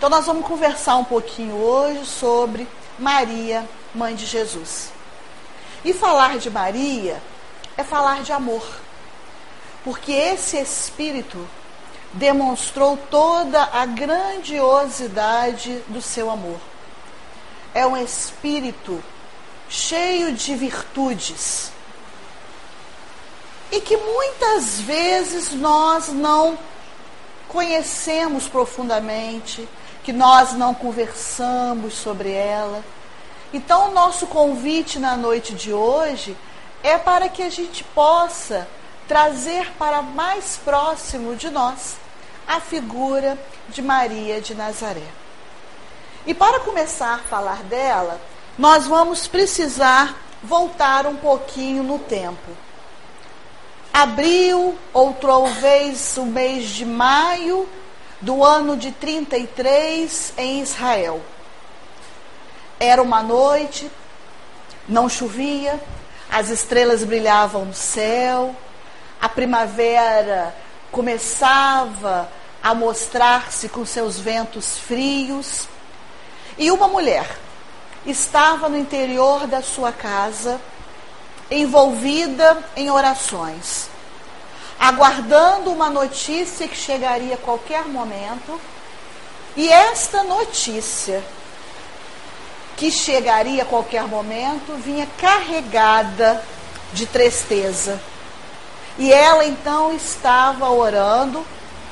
Então nós vamos conversar um pouquinho hoje sobre Maria, mãe de Jesus. E falar de Maria é falar de amor. Porque esse espírito demonstrou toda a grandiosidade do seu amor. É um espírito cheio de virtudes e que muitas vezes nós não conhecemos profundamente, que nós não conversamos sobre ela. Então, o nosso convite na noite de hoje é para que a gente possa trazer para mais próximo de nós a figura de Maria de Nazaré. E para começar a falar dela, nós vamos precisar voltar um pouquinho no tempo. Abril, ou talvez o mês de maio do ano de 33 em Israel. Era uma noite, não chovia, as estrelas brilhavam no céu, a primavera começava a mostrar-se com seus ventos frios, e uma mulher estava no interior da sua casa, envolvida em orações, aguardando uma notícia que chegaria a qualquer momento, e esta notícia que chegaria a qualquer momento vinha carregada de tristeza. E ela então estava orando,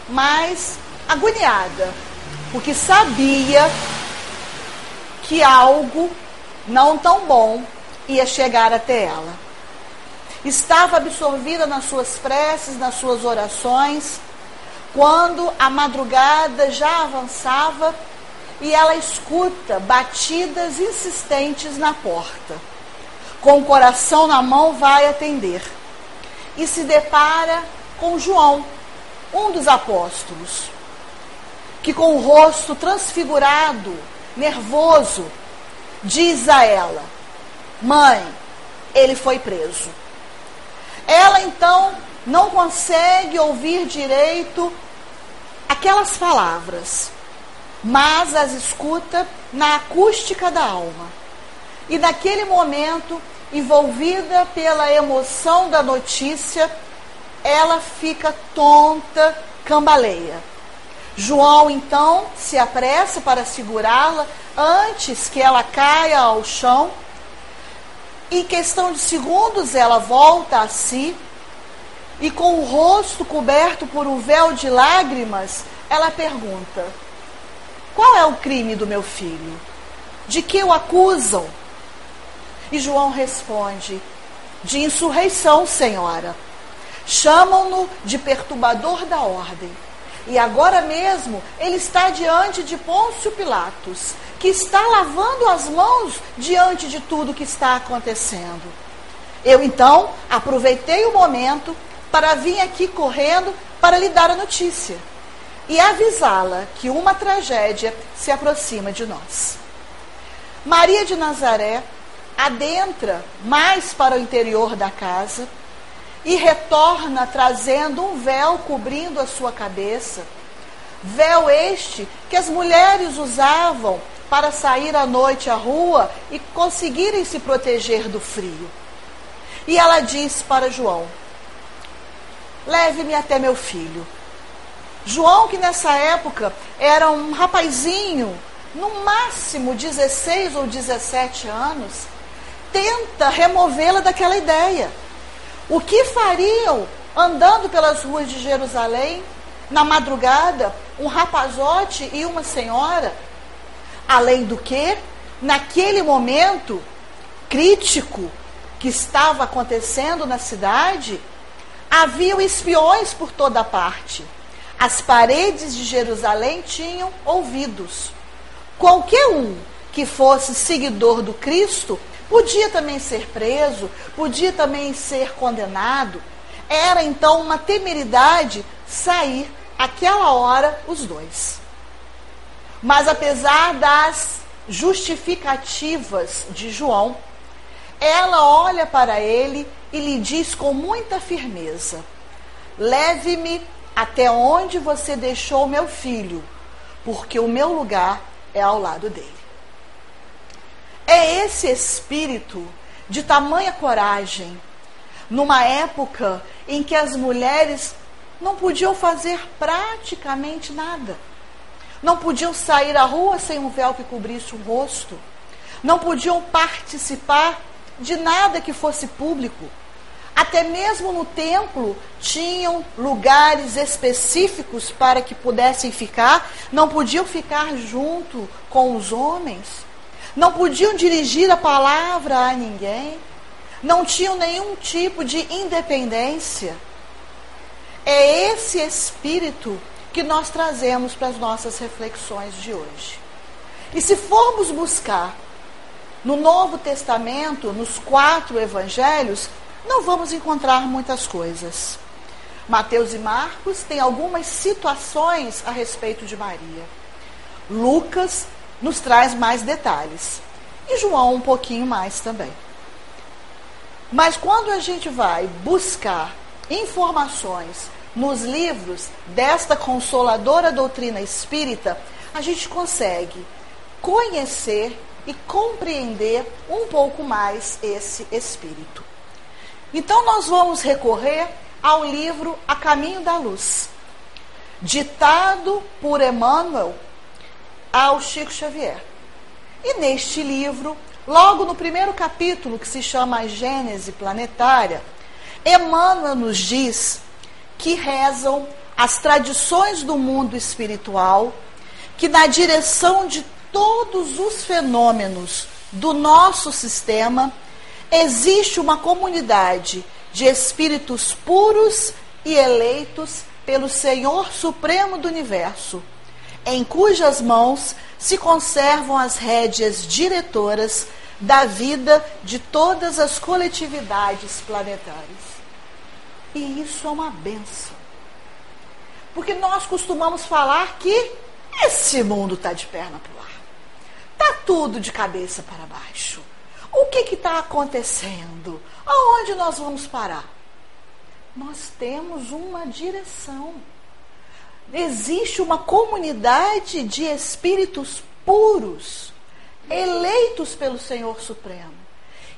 mas agoniada, porque sabia que algo não tão bom ia chegar até ela. Estava absorvida nas suas preces, nas suas orações, quando a madrugada já avançava e ela escuta batidas insistentes na porta. Com o coração na mão, vai atender e se depara com João, um dos apóstolos, que com o rosto transfigurado, nervoso, diz a ela: Mãe, ele foi preso. Ela então não consegue ouvir direito aquelas palavras mas as escuta na acústica da alma. E naquele momento, envolvida pela emoção da notícia, ela fica tonta, cambaleia. João então se apressa para segurá-la antes que ela caia ao chão. Em questão de segundos, ela volta a si e, com o rosto coberto por um véu de lágrimas, ela pergunta: qual é o crime do meu filho? De que o acusam? E João responde: De insurreição, senhora. Chamam-no de perturbador da ordem. E agora mesmo ele está diante de Pôncio Pilatos, que está lavando as mãos diante de tudo que está acontecendo. Eu então aproveitei o momento para vir aqui correndo para lhe dar a notícia e avisá-la que uma tragédia se aproxima de nós. Maria de Nazaré adentra mais para o interior da casa e retorna trazendo um véu cobrindo a sua cabeça. Véu este que as mulheres usavam para sair à noite à rua e conseguirem se proteger do frio. E ela diz para João: Leve-me até meu filho. João, que nessa época era um rapazinho, no máximo 16 ou 17 anos, tenta removê-la daquela ideia. O que fariam andando pelas ruas de Jerusalém, na madrugada, um rapazote e uma senhora? Além do que, naquele momento crítico que estava acontecendo na cidade, haviam espiões por toda parte. As paredes de Jerusalém tinham ouvidos. Qualquer um que fosse seguidor do Cristo podia também ser preso, podia também ser condenado. Era então uma temeridade sair aquela hora os dois. Mas apesar das justificativas de João, ela olha para ele e lhe diz com muita firmeza: Leve-me até onde você deixou meu filho, porque o meu lugar é ao lado dele. É esse espírito de tamanha coragem, numa época em que as mulheres não podiam fazer praticamente nada. Não podiam sair à rua sem um véu que cobrisse o rosto. Não podiam participar de nada que fosse público. Até mesmo no templo tinham lugares específicos para que pudessem ficar, não podiam ficar junto com os homens, não podiam dirigir a palavra a ninguém, não tinham nenhum tipo de independência. É esse espírito que nós trazemos para as nossas reflexões de hoje. E se formos buscar no Novo Testamento, nos quatro evangelhos, não vamos encontrar muitas coisas. Mateus e Marcos têm algumas situações a respeito de Maria. Lucas nos traz mais detalhes. E João um pouquinho mais também. Mas quando a gente vai buscar informações nos livros desta consoladora doutrina espírita, a gente consegue conhecer e compreender um pouco mais esse espírito. Então nós vamos recorrer ao livro A Caminho da Luz, ditado por Emmanuel ao Chico Xavier. E neste livro, logo no primeiro capítulo, que se chama a Gênese Planetária, Emmanuel nos diz que rezam as tradições do mundo espiritual, que na direção de todos os fenômenos do nosso sistema, existe uma comunidade de espíritos puros e eleitos pelo Senhor Supremo do Universo, em cujas mãos se conservam as rédeas diretoras da vida de todas as coletividades planetárias. E isso é uma benção. Porque nós costumamos falar que esse mundo está de perna para o ar. Está tudo de cabeça para baixo. O que está acontecendo? Aonde nós vamos parar? Nós temos uma direção. Existe uma comunidade de espíritos puros, eleitos pelo Senhor Supremo.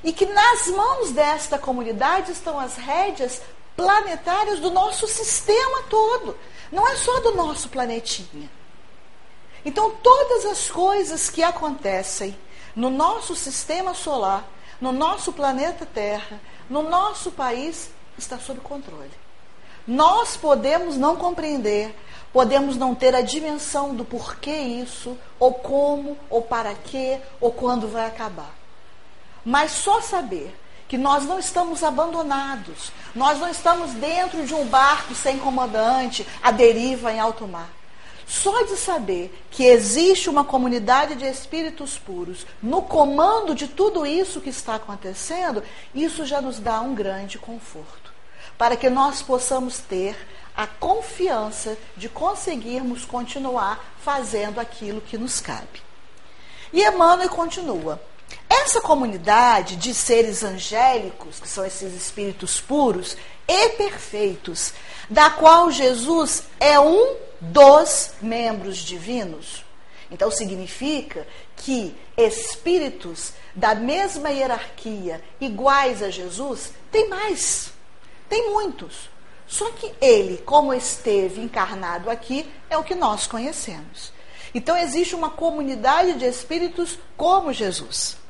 E que nas mãos desta comunidade estão as rédeas planetárias do nosso sistema todo. Não é só do nosso planetinha. Então, todas as coisas que acontecem no nosso sistema solar, no nosso planeta Terra, no nosso país, está sob controle. Nós podemos não compreender, podemos não ter a dimensão do porquê isso, ou como, ou para quê, ou quando vai acabar. Mas só saber que nós não estamos abandonados, nós não estamos dentro de um barco sem comandante, à deriva em alto mar. Só de saber que existe uma comunidade de espíritos puros no comando de tudo isso que está acontecendo, isso já nos dá um grande conforto. Para que nós possamos ter a confiança de conseguirmos continuar fazendo aquilo que nos cabe. E Emmanuel continua. Essa comunidade de seres angélicos, que são esses espíritos puros e perfeitos, da qual Jesus é um dos membros divinos. Então significa que espíritos da mesma hierarquia, iguais a Jesus, tem mais. Tem muitos. Só que ele, como esteve encarnado aqui, é o que nós conhecemos. Então existe uma comunidade de espíritos como Jesus.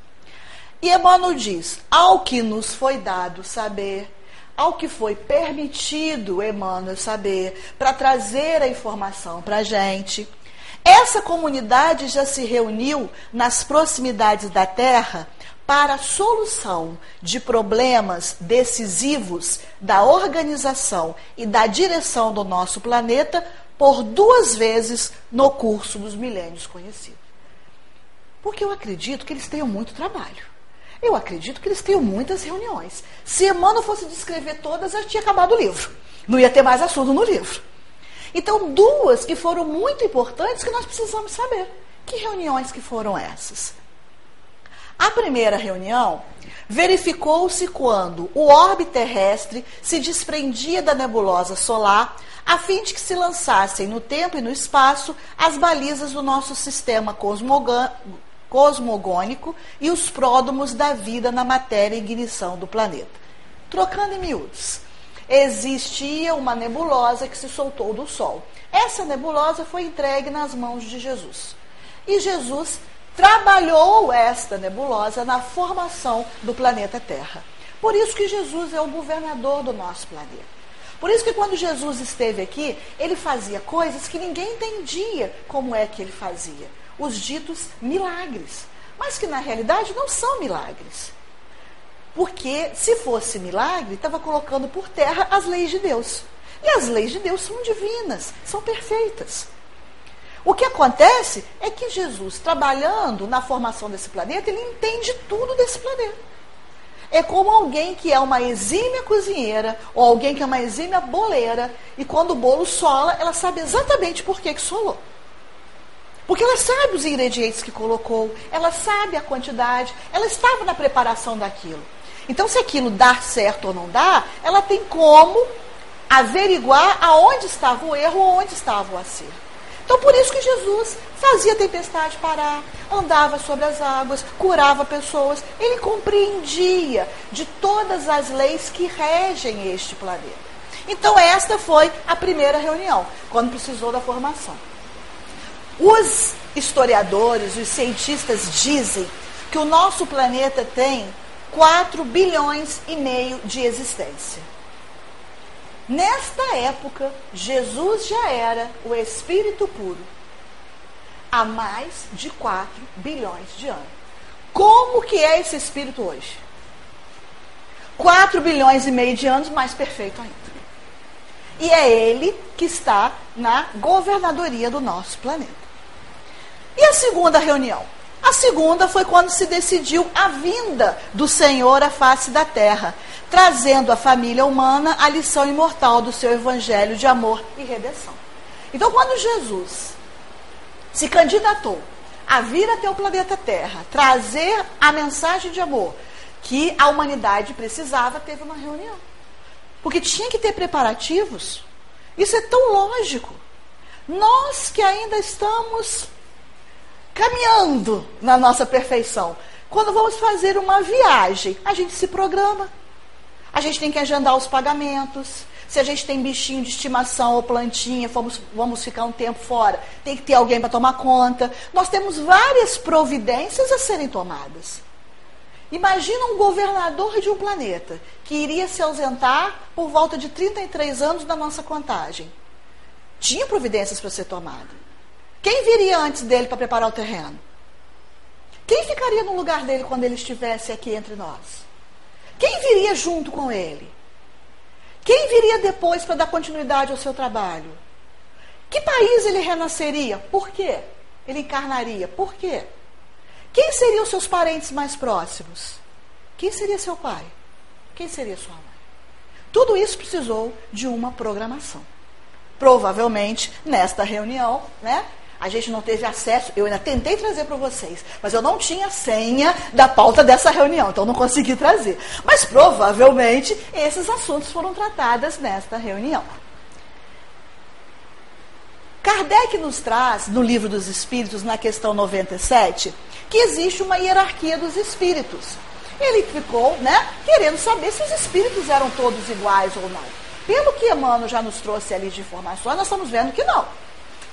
E Emmanuel diz: ao que nos foi dado saber, ao que foi permitido Emmanuel saber, para trazer a informação para a gente. Essa comunidade já se reuniu nas proximidades da Terra para a solução de problemas decisivos da organização e da direção do nosso planeta por duas vezes no curso dos milênios conhecidos. Porque eu acredito que eles tenham muito trabalho. Eu acredito que eles tenham muitas reuniões. Se Emmanuel fosse descrever todas, já tinha acabado o livro. Não ia ter mais assunto no livro. Então, duas que foram muito importantes que nós precisamos saber. Que reuniões que foram essas? A primeira reunião verificou-se quando o orbe terrestre se desprendia da nebulosa solar, a fim de que se lançassem no tempo e no espaço as balizas do nosso sistema cosmogônico e os pródomos da vida na matéria e ignição do planeta. Trocando em miúdos, existia uma nebulosa que se soltou do Sol. Essa nebulosa foi entregue nas mãos de Jesus. E Jesus trabalhou esta nebulosa na formação do planeta Terra. Por isso que Jesus é o governador do nosso planeta. Por isso que quando Jesus esteve aqui, ele fazia coisas que ninguém entendia como é que ele fazia. Os ditos milagres. Mas que na realidade não são milagres. Porque se fosse milagre, estava colocando por terra as leis de Deus. E as leis de Deus são divinas, são perfeitas. O que acontece é que Jesus, trabalhando na formação desse planeta, ele entende tudo desse planeta. É como alguém que é uma exímia cozinheira ou alguém que é uma exímia boleira e quando o bolo sola, ela sabe exatamente por que, que solou. Porque ela sabe os ingredientes que colocou, ela sabe a quantidade, ela estava na preparação daquilo. Então, se aquilo dá certo ou não dá, ela tem como averiguar aonde estava o erro ou onde estava o acerto. Então, por isso que Jesus fazia a tempestade parar, andava sobre as águas, curava pessoas. Ele compreendia de todas as leis que regem este planeta. Então, esta foi a primeira reunião, quando precisou da formação. Os historiadores, os cientistas dizem que o nosso planeta tem 4 bilhões e meio de existência. Nesta época, Jesus já era o Espírito puro há mais de 4 bilhões de anos. Como que é esse Espírito hoje? 4 bilhões e meio de anos, mais perfeito ainda. E é ele que está na governadoria do nosso planeta. E a segunda reunião? A segunda foi quando se decidiu a vinda do Senhor à face da terra, trazendo à família humana a lição imortal do seu evangelho de amor e redenção. Então, quando Jesus se candidatou a vir até o planeta Terra, trazer a mensagem de amor que a humanidade precisava, teve uma reunião. Porque tinha que ter preparativos. Isso é tão lógico. Nós que ainda estamos caminhando na nossa perfeição. Quando vamos fazer uma viagem, a gente se programa. A gente tem que agendar os pagamentos. Se a gente tem bichinho de estimação ou plantinha, vamos, vamos ficar um tempo fora, tem que ter alguém para tomar conta. Nós temos várias providências a serem tomadas. Imagina um governador de um planeta que iria se ausentar por volta de 33 anos da nossa contagem. Tinha providências para ser tomada. Quem viria antes dele para preparar o terreno? Quem ficaria no lugar dele quando ele estivesse aqui entre nós? Quem viria junto com ele? Quem viria depois para dar continuidade ao seu trabalho? Que país ele renasceria? Por quê? Ele encarnaria? Por quê? Quem seriam seus parentes mais próximos? Quem seria seu pai? Quem seria sua mãe? Tudo isso precisou de uma programação. Provavelmente, nesta reunião, né, a gente não teve acesso, eu ainda tentei trazer para vocês, mas eu não tinha senha da pauta dessa reunião, então não consegui trazer. Mas provavelmente esses assuntos foram tratados nesta reunião. Kardec nos traz, no livro dos Espíritos, na questão 97, que existe uma hierarquia dos espíritos. Ele ficou né, querendo saber se os espíritos eram todos iguais ou não. Pelo que Emmanuel já nos trouxe ali de informações, nós estamos vendo que não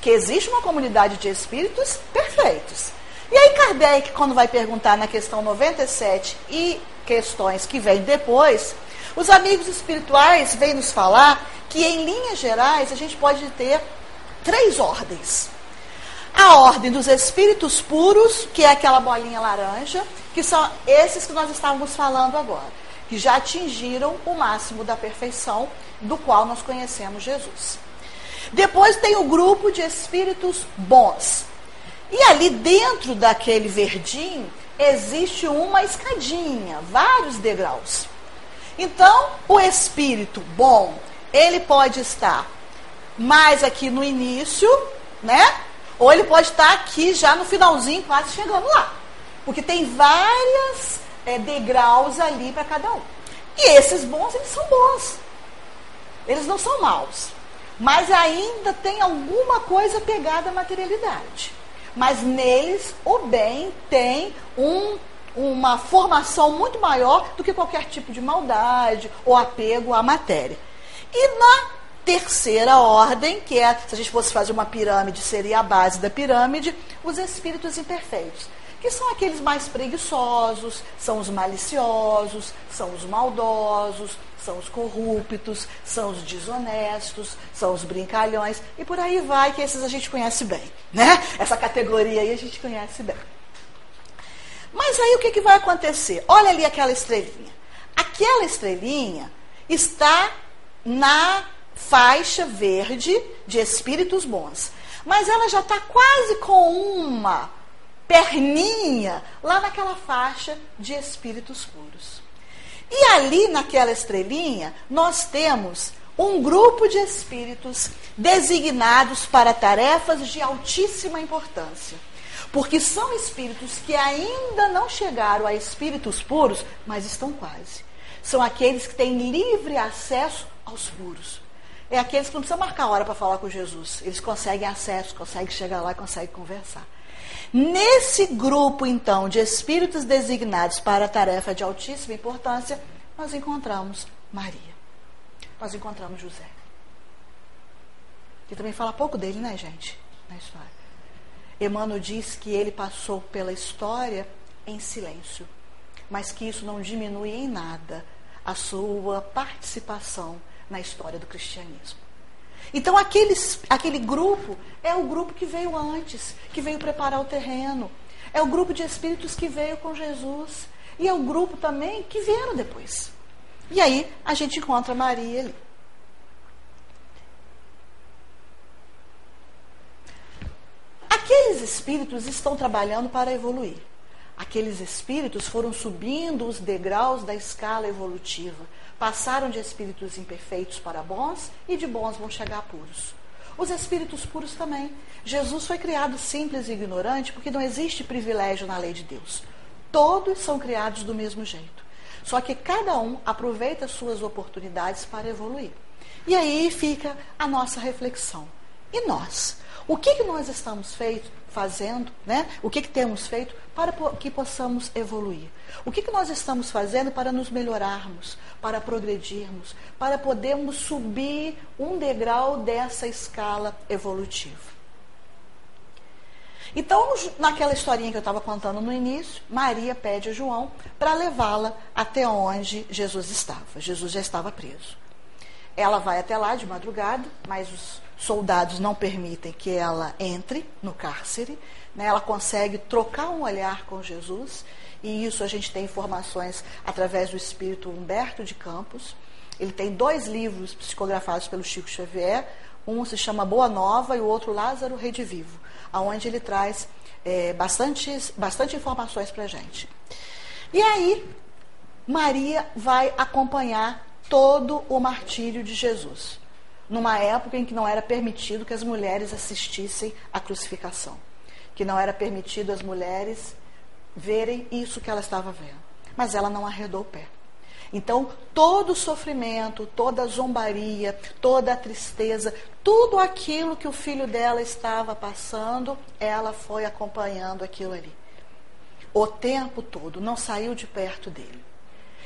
que existe uma comunidade de espíritos perfeitos. E aí Kardec, quando vai perguntar na questão 97 e questões que vêm depois, os amigos espirituais vêm nos falar que, em linhas gerais, a gente pode ter três ordens. A ordem dos espíritos puros, que é aquela bolinha laranja, que são esses que nós estávamos falando agora, que já atingiram o máximo da perfeição, do qual nós conhecemos Jesus. Depois tem o grupo de espíritos bons. E ali dentro daquele verdinho existe uma escadinha, vários degraus. Então, o espírito bom, ele pode estar mais aqui no início, né? Ou ele pode estar aqui já no finalzinho, quase chegando lá. Porque tem várias é, degraus ali para cada um. E esses bons, eles são bons. Eles não são maus. Mas ainda tem alguma coisa pegada à materialidade. Mas neles, o bem tem um, uma formação muito maior do que qualquer tipo de maldade ou apego à matéria. E na terceira ordem, que é, se a gente fosse fazer uma pirâmide, seria a base da pirâmide, os espíritos imperfeitos que são aqueles mais preguiçosos, são os maliciosos, são os maldosos, são os corruptos, são os desonestos, são os brincalhões, e por aí vai, que esses a gente conhece bem, né? Essa categoria aí a gente conhece bem. Mas aí o que, que vai acontecer? Olha ali aquela estrelinha. Aquela estrelinha está na faixa verde de espíritos bons. Mas ela já está quase com uma perninha lá naquela faixa de espíritos puros. E ali naquela estrelinha, nós temos um grupo de espíritos designados para tarefas de altíssima importância. Porque são espíritos que ainda não chegaram a espíritos puros, mas estão quase. São aqueles que têm livre acesso aos puros. É aqueles que não precisam marcar hora para falar com Jesus. Eles conseguem acesso, conseguem chegar lá conseguem conversar. Nesse grupo, então, de espíritos designados para a tarefa de altíssima importância, nós encontramos Maria. Nós encontramos José. Que também fala pouco dele, né, gente? Na história. Emmanuel diz que ele passou pela história em silêncio, mas que isso não diminui em nada a sua participação na história do cristianismo. Então, aqueles, aquele grupo é o grupo que veio antes, que veio preparar o terreno. É o grupo de espíritos que veio com Jesus. E é o grupo também que vieram depois. E aí a gente encontra Maria ali. Aqueles espíritos estão trabalhando para evoluir. Aqueles espíritos foram subindo os degraus da escala evolutiva Passaram de espíritos imperfeitos para bons e de bons vão chegar a puros. Os espíritos puros também. Jesus foi criado simples e ignorante porque não existe privilégio na lei de Deus. Todos são criados do mesmo jeito. Só que cada um aproveita suas oportunidades para evoluir. E aí fica a nossa reflexão. E nós? O que, que nós estamos feito, fazendo, né? o que, que temos feito para que possamos evoluir? O que, que nós estamos fazendo para nos melhorarmos, para progredirmos, para podermos subir um degrau dessa escala evolutiva? Então, naquela historinha que eu estava contando no início, Maria pede a João para levá-la até onde Jesus estava. Jesus já estava preso. Ela vai até lá de madrugada, mas os soldados não permitem que ela entre no cárcere. Né? Ela consegue trocar um olhar com Jesus, e isso a gente tem informações através do espírito Humberto de Campos. Ele tem dois livros psicografados pelo Chico Xavier. Um se chama Boa Nova e o outro Lázaro Redivivo, aonde ele traz é, bastante, bastante informações para a gente. E aí, Maria vai acompanhar todo o martírio de Jesus numa época em que não era permitido que as mulheres assistissem à crucificação, que não era permitido as mulheres verem isso que ela estava vendo. Mas ela não arredou o pé. Então, todo o sofrimento, toda a zombaria, toda a tristeza, tudo aquilo que o filho dela estava passando, ela foi acompanhando aquilo ali. O tempo todo, não saiu de perto dele.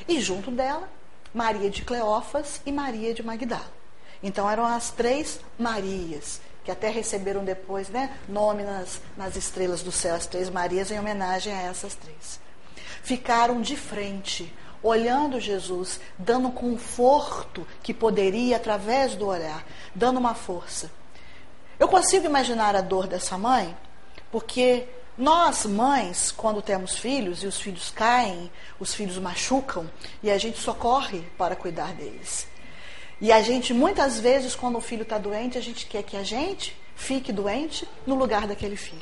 E junto dela, Maria de Cleófas e Maria de Magdala. Então eram as três Marias, que até receberam depois né, nome nas, nas estrelas do céu, as três Marias, em homenagem a essas três. Ficaram de frente, olhando Jesus, dando conforto que poderia através do olhar, dando uma força. Eu consigo imaginar a dor dessa mãe, porque nós, mães, quando temos filhos e os filhos caem, os filhos machucam e a gente socorre para cuidar deles. E a gente, muitas vezes, quando o filho está doente, a gente quer que a gente fique doente no lugar daquele filho.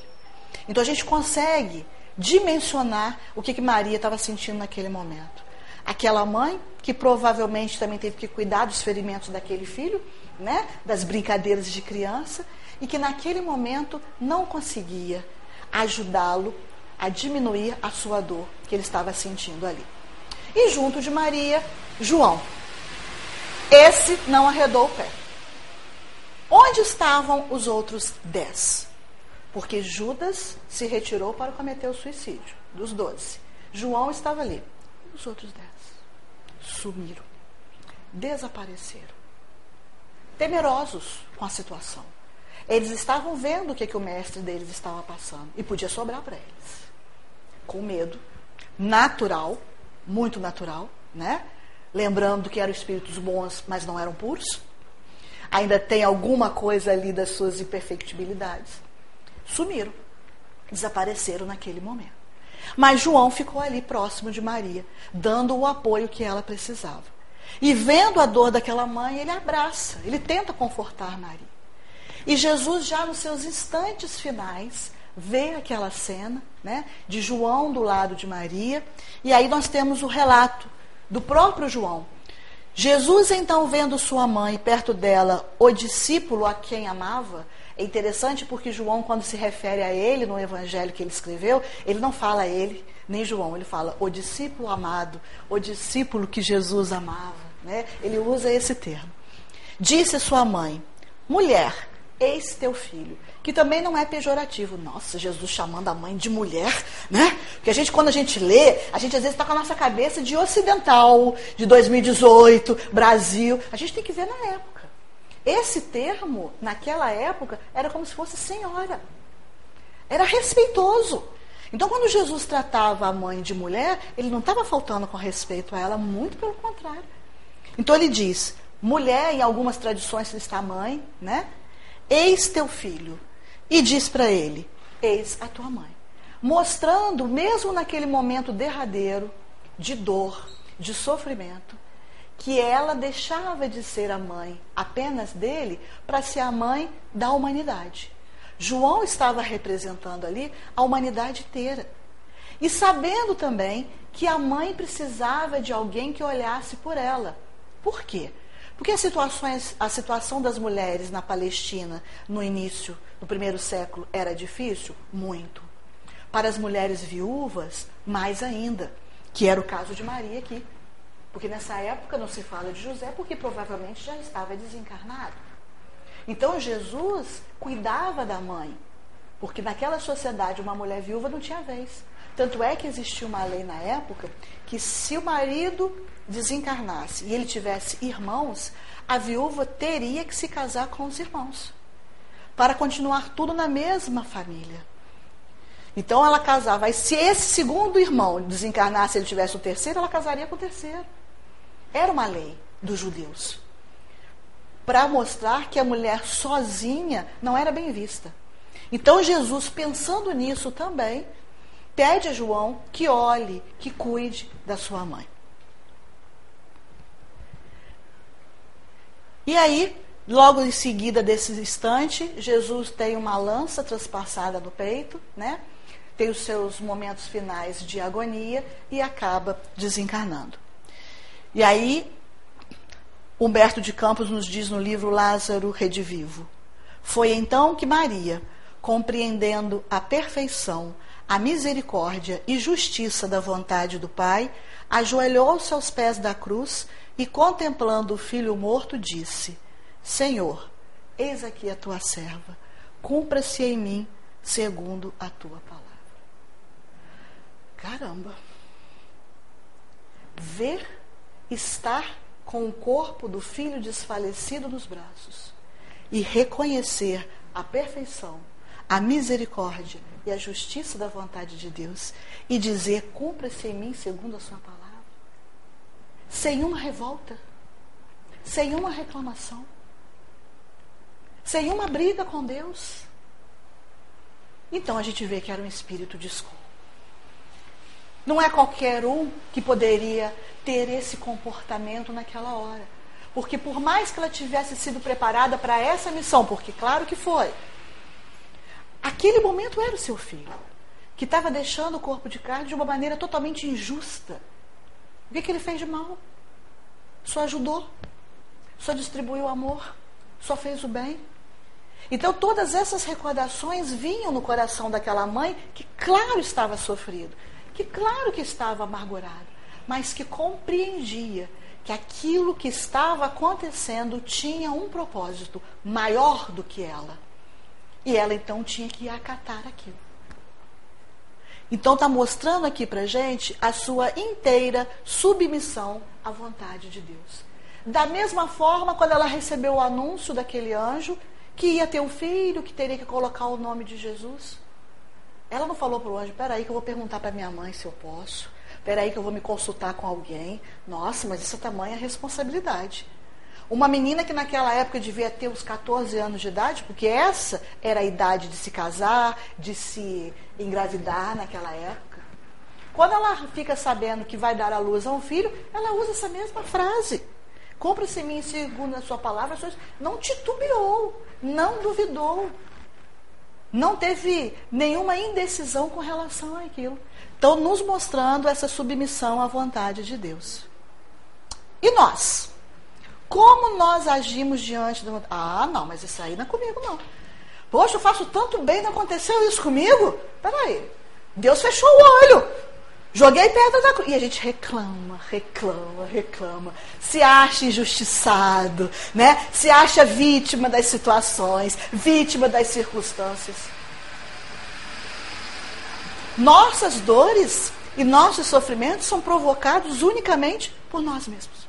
Então a gente consegue dimensionar o que, que Maria estava sentindo naquele momento. Aquela mãe que provavelmente também teve que cuidar dos ferimentos daquele filho, né, das brincadeiras de criança, e que naquele momento não conseguia ajudá-lo a diminuir a sua dor que ele estava sentindo ali. E junto de Maria, João. Esse não arredou o pé. Onde estavam os outros dez? Porque Judas se retirou para cometer o suicídio, dos doze. João estava ali. Os outros dez sumiram, desapareceram, temerosos com a situação. Eles estavam vendo o que, que o mestre deles estava passando e podia sobrar para eles. Com medo, natural, muito natural, né? Lembrando que eram espíritos bons, mas não eram puros. Ainda tem alguma coisa ali das suas imperfectibilidades. Sumiram, desapareceram naquele momento. Mas João ficou ali próximo de Maria, dando o apoio que ela precisava. E vendo a dor daquela mãe, ele abraça, ele tenta confortar Maria. E Jesus, já nos seus instantes finais, vê aquela cena né, de João do lado de Maria, e aí nós temos o relato do próprio João. Jesus, então, vendo sua mãe perto dela, o discípulo a quem amava, é interessante porque João, quando se refere a ele no evangelho que ele escreveu, ele não fala ele, nem João, ele fala o discípulo amado, o discípulo que Jesus amava. Né? Ele usa esse termo. Disse sua mãe: mulher, eis teu filho. Que também não é pejorativo. Nossa, Jesus chamando a mãe de mulher, né? Porque a gente, quando a gente lê, a gente às vezes está com a nossa cabeça de ocidental, de 2018, Brasil. A gente tem que ver na época. Esse termo, naquela época, era como se fosse senhora. Era respeitoso. Então, quando Jesus tratava a mãe de mulher, ele não estava faltando com respeito a ela, muito pelo contrário. Então, ele diz: mulher, em algumas tradições está mãe, né? Eis teu filho. E diz para ele: Eis a tua mãe. Mostrando, mesmo naquele momento derradeiro, de dor, de sofrimento, que ela deixava de ser a mãe apenas dele para ser a mãe da humanidade. João estava representando ali a humanidade inteira. E sabendo também que a mãe precisava de alguém que olhasse por ela. Por quê? Porque as situações, a situação das mulheres na Palestina no início do primeiro século era difícil? Muito. Para as mulheres viúvas, mais ainda, que era o caso de Maria aqui. Porque nessa época não se fala de José, porque provavelmente já estava desencarnado. Então Jesus cuidava da mãe, porque naquela sociedade uma mulher viúva não tinha vez. Tanto é que existia uma lei na época que se o marido desencarnasse e ele tivesse irmãos, a viúva teria que se casar com os irmãos para continuar tudo na mesma família. Então ela casava. E se esse segundo irmão desencarnasse e ele tivesse o terceiro, ela casaria com o terceiro. Era uma lei dos judeus. Para mostrar que a mulher sozinha não era bem vista. Então Jesus, pensando nisso também, pede a João que olhe, que cuide da sua mãe. E aí, logo em seguida desse instante, Jesus tem uma lança transpassada no peito, né? Tem os seus momentos finais de agonia e acaba desencarnando. E aí, Humberto de Campos nos diz no livro Lázaro Redivivo: Foi então que Maria, compreendendo a perfeição a misericórdia e justiça da vontade do Pai, ajoelhou-se aos pés da cruz e, contemplando o filho morto, disse: Senhor, eis aqui a tua serva, cumpra-se em mim segundo a tua palavra. Caramba! Ver estar com o corpo do filho desfalecido nos braços e reconhecer a perfeição, a misericórdia e a justiça da vontade de Deus e dizer: cumpra-se em mim segundo a sua palavra. Sem uma revolta, sem uma reclamação, sem uma briga com Deus. Então a gente vê que era um espírito de escolha. Não é qualquer um que poderia ter esse comportamento naquela hora. Porque por mais que ela tivesse sido preparada para essa missão, porque claro que foi, Aquele momento era o seu filho, que estava deixando o corpo de carne de uma maneira totalmente injusta. O que, que ele fez de mal? Só ajudou, só distribuiu amor, só fez o bem. Então, todas essas recordações vinham no coração daquela mãe que, claro, estava sofrido, que, claro, que estava amargurado, mas que compreendia que aquilo que estava acontecendo tinha um propósito maior do que ela. E ela então tinha que acatar aquilo. Então está mostrando aqui para gente a sua inteira submissão à vontade de Deus. Da mesma forma, quando ela recebeu o anúncio daquele anjo que ia ter um filho, que teria que colocar o nome de Jesus, ela não falou para o anjo: peraí, que eu vou perguntar para minha mãe se eu posso. Peraí, que eu vou me consultar com alguém. Nossa, mas isso é tamanha responsabilidade. Uma menina que naquela época devia ter uns 14 anos de idade, porque essa era a idade de se casar, de se engravidar naquela época. Quando ela fica sabendo que vai dar à luz a um filho, ela usa essa mesma frase. Compra-se em mim segundo a sua palavra, não titubeou, não duvidou, não teve nenhuma indecisão com relação àquilo. Então, nos mostrando essa submissão à vontade de Deus. E nós? Como nós agimos diante do. Ah, não, mas isso aí não é comigo, não. Poxa, eu faço tanto bem, não aconteceu isso comigo? Peraí. Deus fechou o olho. Joguei pedra da cruz. E a gente reclama, reclama, reclama. Se acha injustiçado, né? Se acha vítima das situações, vítima das circunstâncias. Nossas dores e nossos sofrimentos são provocados unicamente por nós mesmos.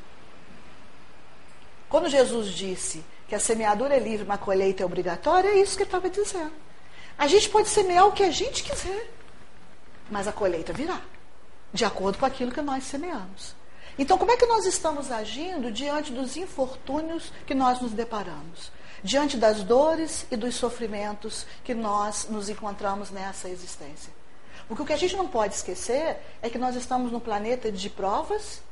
Quando Jesus disse que a semeadura é livre, mas a colheita é obrigatória, é isso que ele estava dizendo. A gente pode semear o que a gente quiser, mas a colheita virá, de acordo com aquilo que nós semeamos. Então, como é que nós estamos agindo diante dos infortúnios que nós nos deparamos? Diante das dores e dos sofrimentos que nós nos encontramos nessa existência? Porque o que a gente não pode esquecer é que nós estamos num planeta de provas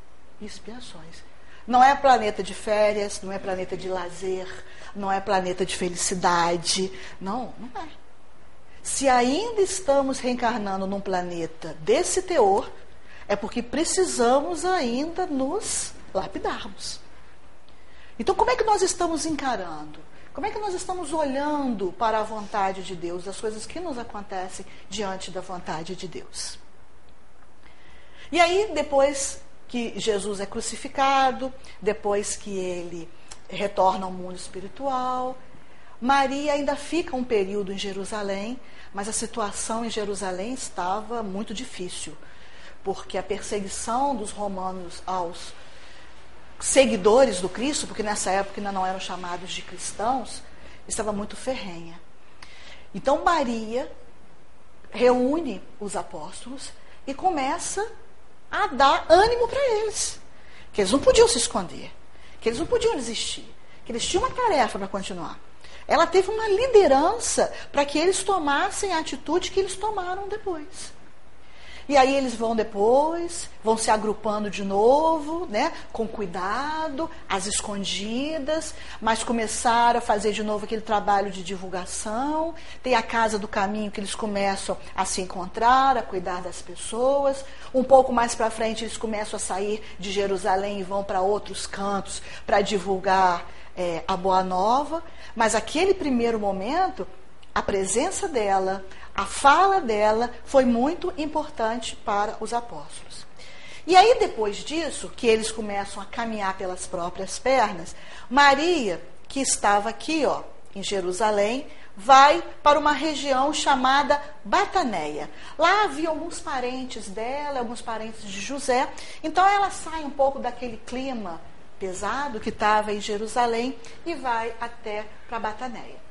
e expiações. Não é planeta de férias, não é planeta de lazer, não é planeta de felicidade. Não, não é. Se ainda estamos reencarnando num planeta desse teor, é porque precisamos ainda nos lapidarmos. Então, como é que nós estamos encarando? Como é que nós estamos olhando para a vontade de Deus, as coisas que nos acontecem diante da vontade de Deus? E aí, depois que Jesus é crucificado, depois que ele retorna ao mundo espiritual. Maria ainda fica um período em Jerusalém, mas a situação em Jerusalém estava muito difícil, porque a perseguição dos romanos aos seguidores do Cristo, porque nessa época ainda não eram chamados de cristãos, estava muito ferrenha. Então Maria reúne os apóstolos e começa a dar ânimo para eles. Que eles não podiam se esconder, que eles não podiam desistir, que eles tinham uma tarefa para continuar. Ela teve uma liderança para que eles tomassem a atitude que eles tomaram depois. E aí eles vão depois, vão se agrupando de novo, né, com cuidado, às escondidas, mas começaram a fazer de novo aquele trabalho de divulgação. Tem a casa do caminho que eles começam a se encontrar, a cuidar das pessoas. Um pouco mais para frente eles começam a sair de Jerusalém e vão para outros cantos para divulgar é, a boa nova. Mas aquele primeiro momento, a presença dela, a fala dela foi muito importante para os apóstolos. E aí, depois disso, que eles começam a caminhar pelas próprias pernas, Maria, que estava aqui, ó, em Jerusalém, vai para uma região chamada Bataneia. Lá havia alguns parentes dela, alguns parentes de José. Então ela sai um pouco daquele clima pesado que estava em Jerusalém e vai até para Bataneia.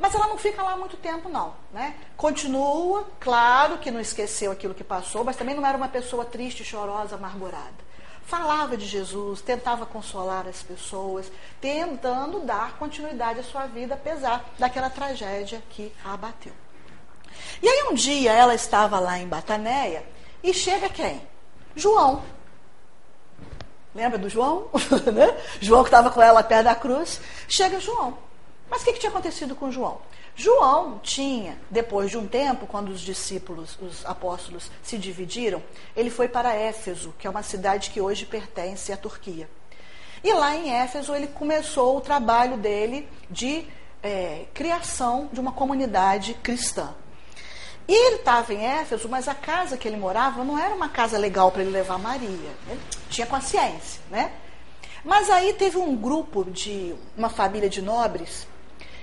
Mas ela não fica lá muito tempo, não. Né? Continua, claro que não esqueceu aquilo que passou, mas também não era uma pessoa triste, chorosa, amargurada. Falava de Jesus, tentava consolar as pessoas, tentando dar continuidade à sua vida, apesar daquela tragédia que a abateu. E aí um dia ela estava lá em Bataneia e chega quem? João. Lembra do João? Né? João que estava com ela perto da cruz. Chega João. Mas o que, que tinha acontecido com João? João tinha, depois de um tempo, quando os discípulos, os apóstolos, se dividiram, ele foi para Éfeso, que é uma cidade que hoje pertence à Turquia. E lá em Éfeso ele começou o trabalho dele de é, criação de uma comunidade cristã. E ele estava em Éfeso, mas a casa que ele morava não era uma casa legal para ele levar Maria. Ele tinha consciência, né? Mas aí teve um grupo de uma família de nobres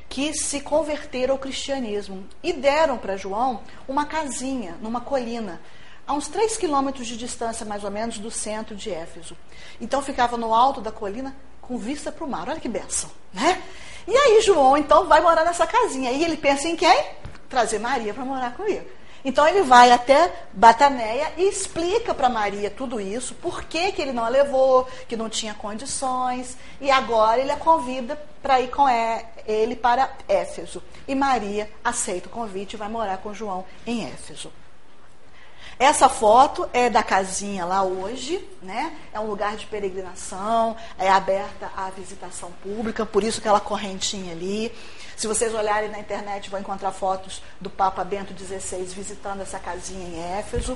que se converteram ao cristianismo e deram para João uma casinha numa colina, a uns três quilômetros de distância, mais ou menos, do centro de Éfeso. Então ficava no alto da colina com vista para o mar. Olha que benção, né? E aí João, então, vai morar nessa casinha. E ele pensa em quem? Trazer Maria para morar comigo. Então ele vai até Bataneia e explica para Maria tudo isso, por que, que ele não a levou, que não tinha condições, e agora ele a convida para ir com ele para Éfeso. E Maria aceita o convite e vai morar com João em Éfeso. Essa foto é da casinha lá hoje, né? É um lugar de peregrinação, é aberta à visitação pública, por isso aquela correntinha ali. Se vocês olharem na internet, vão encontrar fotos do Papa Bento XVI visitando essa casinha em Éfeso.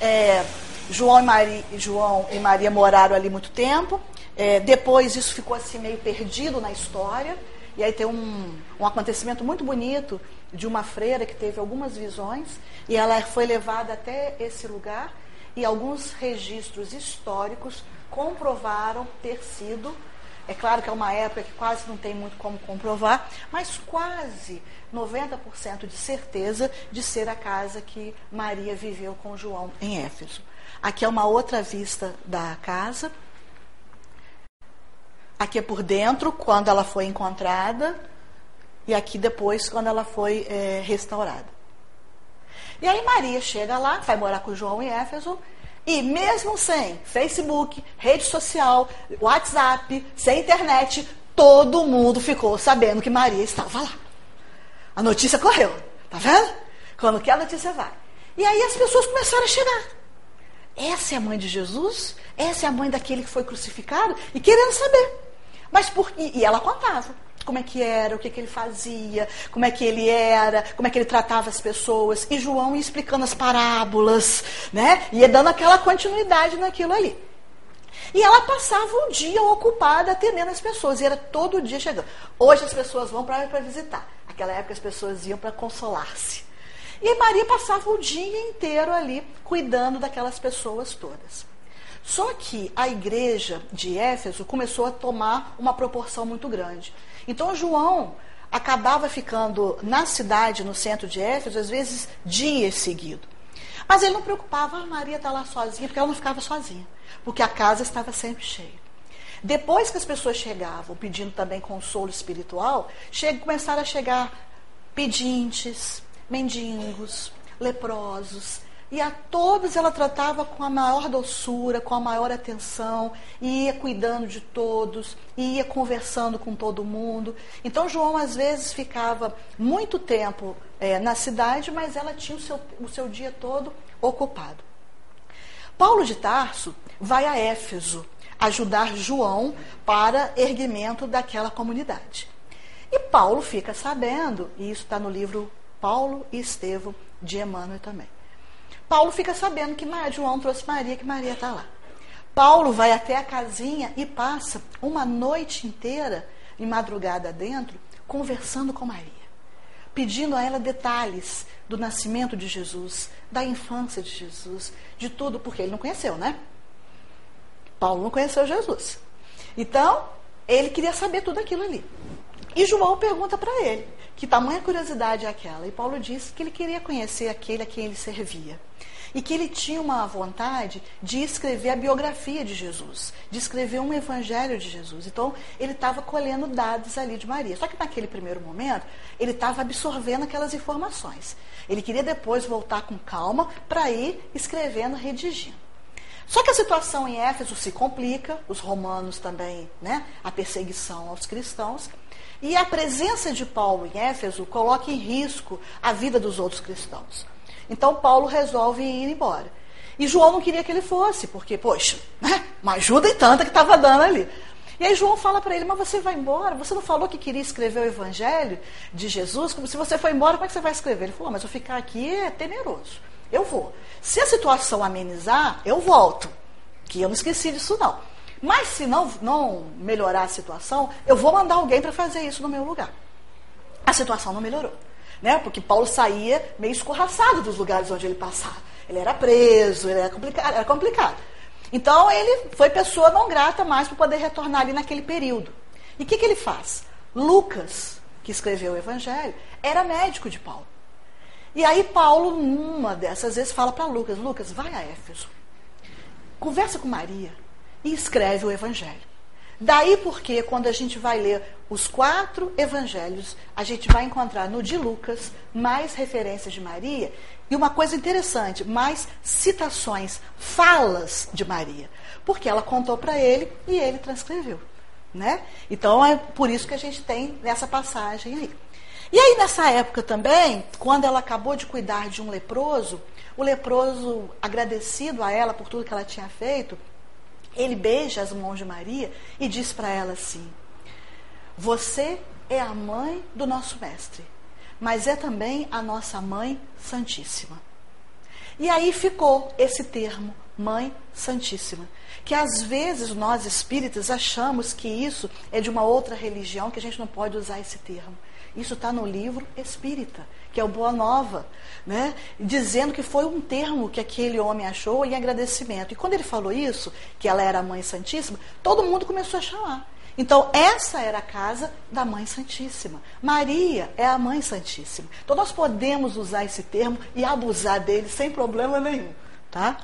É, João, e Maria, João e Maria moraram ali muito tempo. É, depois isso ficou assim meio perdido na história. E aí tem um, um acontecimento muito bonito de uma freira que teve algumas visões e ela foi levada até esse lugar e alguns registros históricos comprovaram ter sido. É claro que é uma época que quase não tem muito como comprovar, mas quase 90% de certeza de ser a casa que Maria viveu com João em Éfeso. Aqui é uma outra vista da casa. Aqui é por dentro, quando ela foi encontrada, e aqui depois, quando ela foi é, restaurada. E aí Maria chega lá, vai morar com João em Éfeso, e mesmo sem Facebook, rede social, WhatsApp, sem internet, todo mundo ficou sabendo que Maria estava lá. A notícia correu, tá vendo? Quando que a notícia vai. E aí as pessoas começaram a chegar. Essa é a mãe de Jesus? Essa é a mãe daquele que foi crucificado? E querendo saber. Mas por e, e ela contava como é que era, o que, que ele fazia, como é que ele era, como é que ele tratava as pessoas. E João ia explicando as parábolas, né? Ia dando aquela continuidade naquilo ali. E ela passava um dia ocupada atendendo as pessoas, e era todo dia chegando. Hoje as pessoas vão para visitar. Naquela época as pessoas iam para consolar-se. E Maria passava o dia inteiro ali cuidando daquelas pessoas todas. Só que a igreja de Éfeso começou a tomar uma proporção muito grande. Então João acabava ficando na cidade, no centro de Éfeso, às vezes dias seguidos. Mas ele não preocupava, a ah, Maria está lá sozinha, porque ela não ficava sozinha, porque a casa estava sempre cheia. Depois que as pessoas chegavam pedindo também consolo espiritual, começaram a chegar pedintes, mendigos, leprosos, e a todos ela tratava com a maior doçura, com a maior atenção, e ia cuidando de todos, e ia conversando com todo mundo. Então João às vezes ficava muito tempo é, na cidade, mas ela tinha o seu, o seu dia todo ocupado. Paulo de Tarso vai a Éfeso ajudar João para erguimento daquela comunidade. E Paulo fica sabendo, e isso está no livro Paulo e Estevão de Emmanuel também. Paulo fica sabendo que João trouxe Maria, que Maria está lá. Paulo vai até a casinha e passa uma noite inteira, em madrugada dentro, conversando com Maria, pedindo a ela detalhes do nascimento de Jesus, da infância de Jesus, de tudo, porque ele não conheceu, né? Paulo não conheceu Jesus. Então, ele queria saber tudo aquilo ali. E João pergunta para ele que tamanha curiosidade é aquela. E Paulo disse que ele queria conhecer aquele a quem ele servia e que ele tinha uma vontade de escrever a biografia de Jesus, de escrever um evangelho de Jesus. Então, ele estava colhendo dados ali de Maria. Só que naquele primeiro momento, ele estava absorvendo aquelas informações. Ele queria depois voltar com calma para ir escrevendo, redigindo. Só que a situação em Éfeso se complica, os romanos também, né, a perseguição aos cristãos, e a presença de Paulo em Éfeso coloca em risco a vida dos outros cristãos. Então Paulo resolve ir embora. E João não queria que ele fosse, porque, poxa, né? uma ajuda e tanta que estava dando ali. E aí João fala para ele, mas você vai embora? Você não falou que queria escrever o evangelho de Jesus? Como se você foi embora, como é que você vai escrever? Ele falou, mas eu ficar aqui é temeroso. Eu vou. Se a situação amenizar, eu volto. Que eu não esqueci disso não. Mas se não, não melhorar a situação, eu vou mandar alguém para fazer isso no meu lugar. a situação não melhorou. Né? Porque Paulo saía meio escorraçado dos lugares onde ele passava. Ele era preso, ele era complicado. Era complicado. Então ele foi pessoa não grata mais para poder retornar ali naquele período. E o que, que ele faz? Lucas, que escreveu o Evangelho, era médico de Paulo. E aí Paulo, numa dessas vezes, fala para Lucas, Lucas, vai a Éfeso, conversa com Maria e escreve o Evangelho. Daí porque, quando a gente vai ler os quatro evangelhos, a gente vai encontrar no de Lucas mais referências de Maria e uma coisa interessante, mais citações, falas de Maria. Porque ela contou para ele e ele transcreveu. Né? Então é por isso que a gente tem nessa passagem aí. E aí, nessa época também, quando ela acabou de cuidar de um leproso, o leproso, agradecido a ela por tudo que ela tinha feito, ele beija as mãos de Maria e diz para ela assim: Você é a mãe do nosso mestre, mas é também a nossa mãe santíssima. E aí ficou esse termo, Mãe Santíssima, que às vezes nós espíritas achamos que isso é de uma outra religião, que a gente não pode usar esse termo. Isso está no livro espírita, que é o Boa Nova, né? dizendo que foi um termo que aquele homem achou em agradecimento. E quando ele falou isso, que ela era a Mãe Santíssima, todo mundo começou a chamar. Então, essa era a casa da Mãe Santíssima. Maria é a Mãe Santíssima. Então, nós podemos usar esse termo e abusar dele sem problema nenhum. Tá?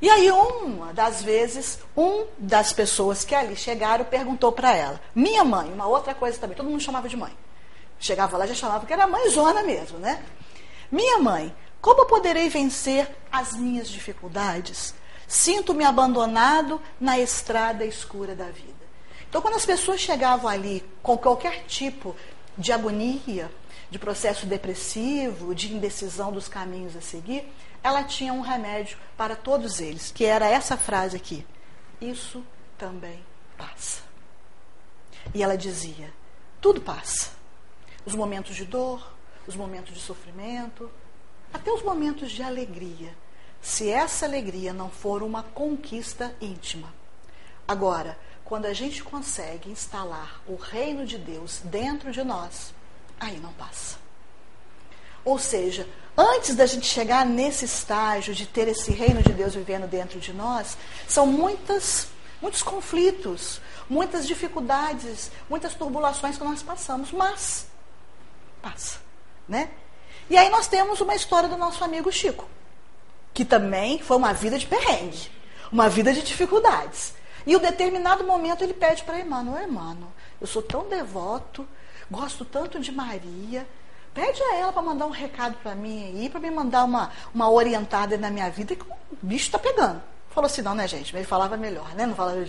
E aí, uma das vezes, um das pessoas que ali chegaram perguntou para ela, minha mãe, uma outra coisa também, todo mundo chamava de mãe. Chegava lá já chamava que era mãezona mesmo, né? Minha mãe, como poderei vencer as minhas dificuldades? Sinto-me abandonado na estrada escura da vida. Então, quando as pessoas chegavam ali com qualquer tipo de agonia, de processo depressivo, de indecisão dos caminhos a seguir, ela tinha um remédio para todos eles, que era essa frase aqui: Isso também passa. E ela dizia: Tudo passa. Os momentos de dor, os momentos de sofrimento, até os momentos de alegria, se essa alegria não for uma conquista íntima. Agora, quando a gente consegue instalar o reino de Deus dentro de nós, aí não passa. Ou seja, antes da gente chegar nesse estágio de ter esse reino de Deus vivendo dentro de nós, são muitas, muitos conflitos, muitas dificuldades, muitas turbulações que nós passamos, mas passa, né? E aí nós temos uma história do nosso amigo Chico, que também foi uma vida de perrengue, uma vida de dificuldades. E um determinado momento ele pede para Emmanuel, Emmanuel, eu sou tão devoto, gosto tanto de Maria, Pede a ela para mandar um recado para mim aí, para me mandar uma, uma orientada na minha vida, que o bicho está pegando. Falou assim, não, né, gente? Ele falava melhor, né? Não falava.